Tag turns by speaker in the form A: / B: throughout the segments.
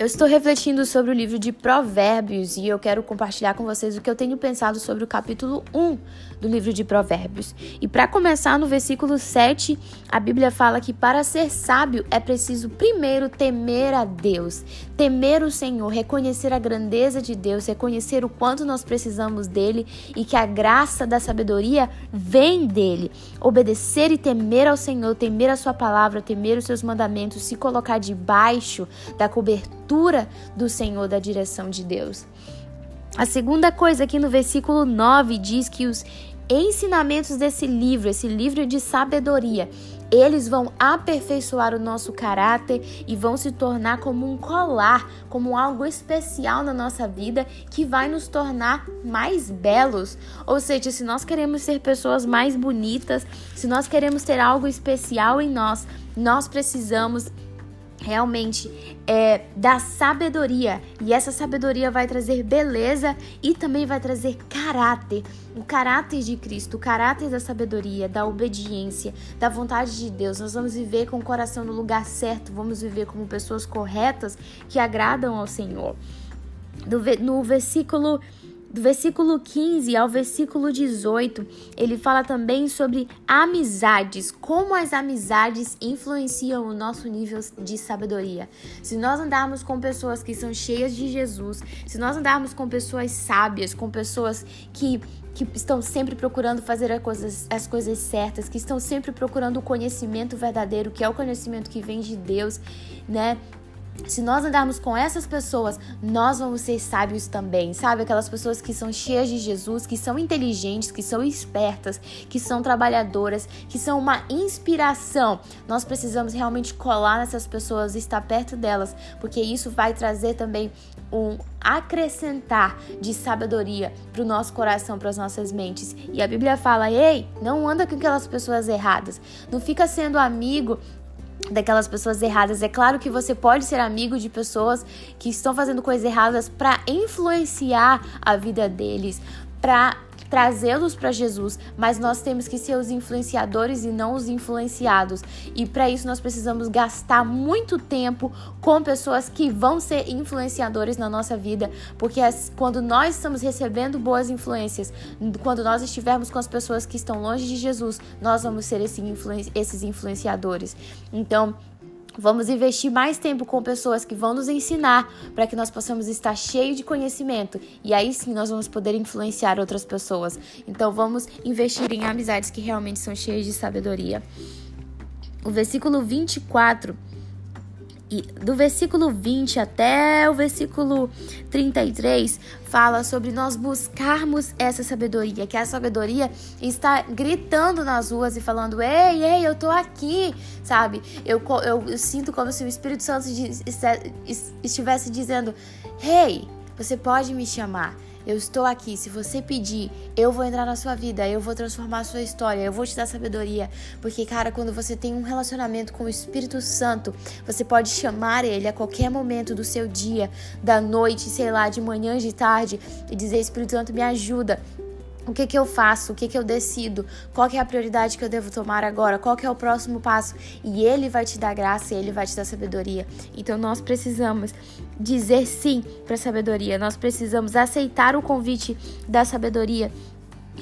A: Eu estou refletindo sobre o livro de Provérbios e eu quero compartilhar com vocês o que eu tenho pensado sobre o capítulo 1 do livro de Provérbios. E para começar, no versículo 7, a Bíblia fala que para ser sábio é preciso primeiro temer a Deus, temer o Senhor, reconhecer a grandeza de Deus, reconhecer o quanto nós precisamos dele e que a graça da sabedoria vem dele. Obedecer e temer ao Senhor, temer a sua palavra, temer os seus mandamentos, se colocar debaixo da cobertura do Senhor, da direção de Deus. A segunda coisa aqui no versículo 9 diz que os ensinamentos desse livro, esse livro de sabedoria, eles vão aperfeiçoar o nosso caráter e vão se tornar como um colar, como algo especial na nossa vida que vai nos tornar mais belos. Ou seja, se nós queremos ser pessoas mais bonitas, se nós queremos ter algo especial em nós, nós precisamos realmente é, da sabedoria. E essa sabedoria vai trazer beleza e também vai trazer caráter. O caráter de Cristo, o caráter da sabedoria, da obediência, da vontade de Deus. Nós vamos viver com o coração no lugar certo, vamos viver como pessoas corretas que agradam ao Senhor. No versículo do versículo 15 ao versículo 18, ele fala também sobre amizades, como as amizades influenciam o nosso nível de sabedoria. Se nós andarmos com pessoas que são cheias de Jesus, se nós andarmos com pessoas sábias, com pessoas que que estão sempre procurando fazer as coisas, as coisas certas, que estão sempre procurando o conhecimento verdadeiro, que é o conhecimento que vem de Deus, né? Se nós andarmos com essas pessoas, nós vamos ser sábios também, sabe? Aquelas pessoas que são cheias de Jesus, que são inteligentes, que são espertas, que são trabalhadoras, que são uma inspiração. Nós precisamos realmente colar nessas pessoas, estar perto delas, porque isso vai trazer também um acrescentar de sabedoria para o nosso coração, para as nossas mentes. E a Bíblia fala: ei, não anda com aquelas pessoas erradas, não fica sendo amigo daquelas pessoas erradas. É claro que você pode ser amigo de pessoas que estão fazendo coisas erradas para influenciar a vida deles, para trazê-los para Jesus, mas nós temos que ser os influenciadores e não os influenciados. E para isso nós precisamos gastar muito tempo com pessoas que vão ser influenciadores na nossa vida, porque quando nós estamos recebendo boas influências, quando nós estivermos com as pessoas que estão longe de Jesus, nós vamos ser esse influen esses influenciadores. Então, Vamos investir mais tempo com pessoas que vão nos ensinar para que nós possamos estar cheios de conhecimento e aí sim nós vamos poder influenciar outras pessoas. Então vamos investir em amizades que realmente são cheias de sabedoria. O versículo 24 e do versículo 20 até o versículo 33 fala sobre nós buscarmos essa sabedoria, que a sabedoria está gritando nas ruas e falando: "Ei, ei, eu tô aqui", sabe? Eu, eu, eu sinto como se o Espírito Santo estivesse dizendo: "Hey, você pode me chamar". Eu estou aqui. Se você pedir, eu vou entrar na sua vida, eu vou transformar a sua história, eu vou te dar sabedoria. Porque, cara, quando você tem um relacionamento com o Espírito Santo, você pode chamar ele a qualquer momento do seu dia, da noite, sei lá, de manhã, de tarde, e dizer: Espírito Santo, me ajuda. O que, que eu faço? O que, que eu decido? Qual que é a prioridade que eu devo tomar agora? Qual que é o próximo passo? E ele vai te dar graça, ele vai te dar sabedoria. Então nós precisamos dizer sim para a sabedoria. Nós precisamos aceitar o convite da sabedoria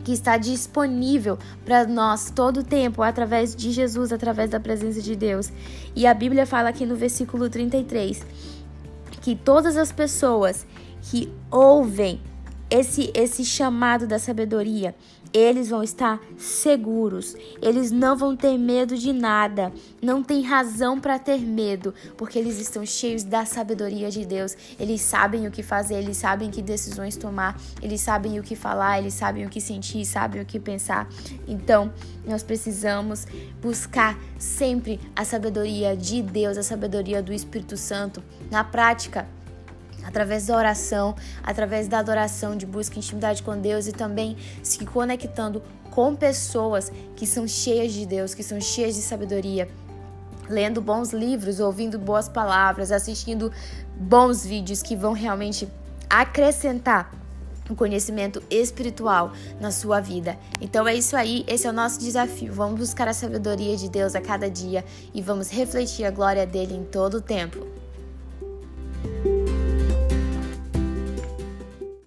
A: que está disponível para nós todo o tempo através de Jesus, através da presença de Deus. E a Bíblia fala aqui no versículo 33 que todas as pessoas que ouvem esse, esse chamado da sabedoria, eles vão estar seguros, eles não vão ter medo de nada, não tem razão para ter medo, porque eles estão cheios da sabedoria de Deus. Eles sabem o que fazer, eles sabem que decisões tomar, eles sabem o que falar, eles sabem o que sentir, sabem o que pensar. Então, nós precisamos buscar sempre a sabedoria de Deus, a sabedoria do Espírito Santo na prática através da oração, através da adoração, de busca intimidade com Deus e também se conectando com pessoas que são cheias de Deus, que são cheias de sabedoria, lendo bons livros, ouvindo boas palavras, assistindo bons vídeos que vão realmente acrescentar um conhecimento espiritual na sua vida. Então é isso aí, esse é o nosso desafio. Vamos buscar a sabedoria de Deus a cada dia e vamos refletir a glória dele em todo o tempo.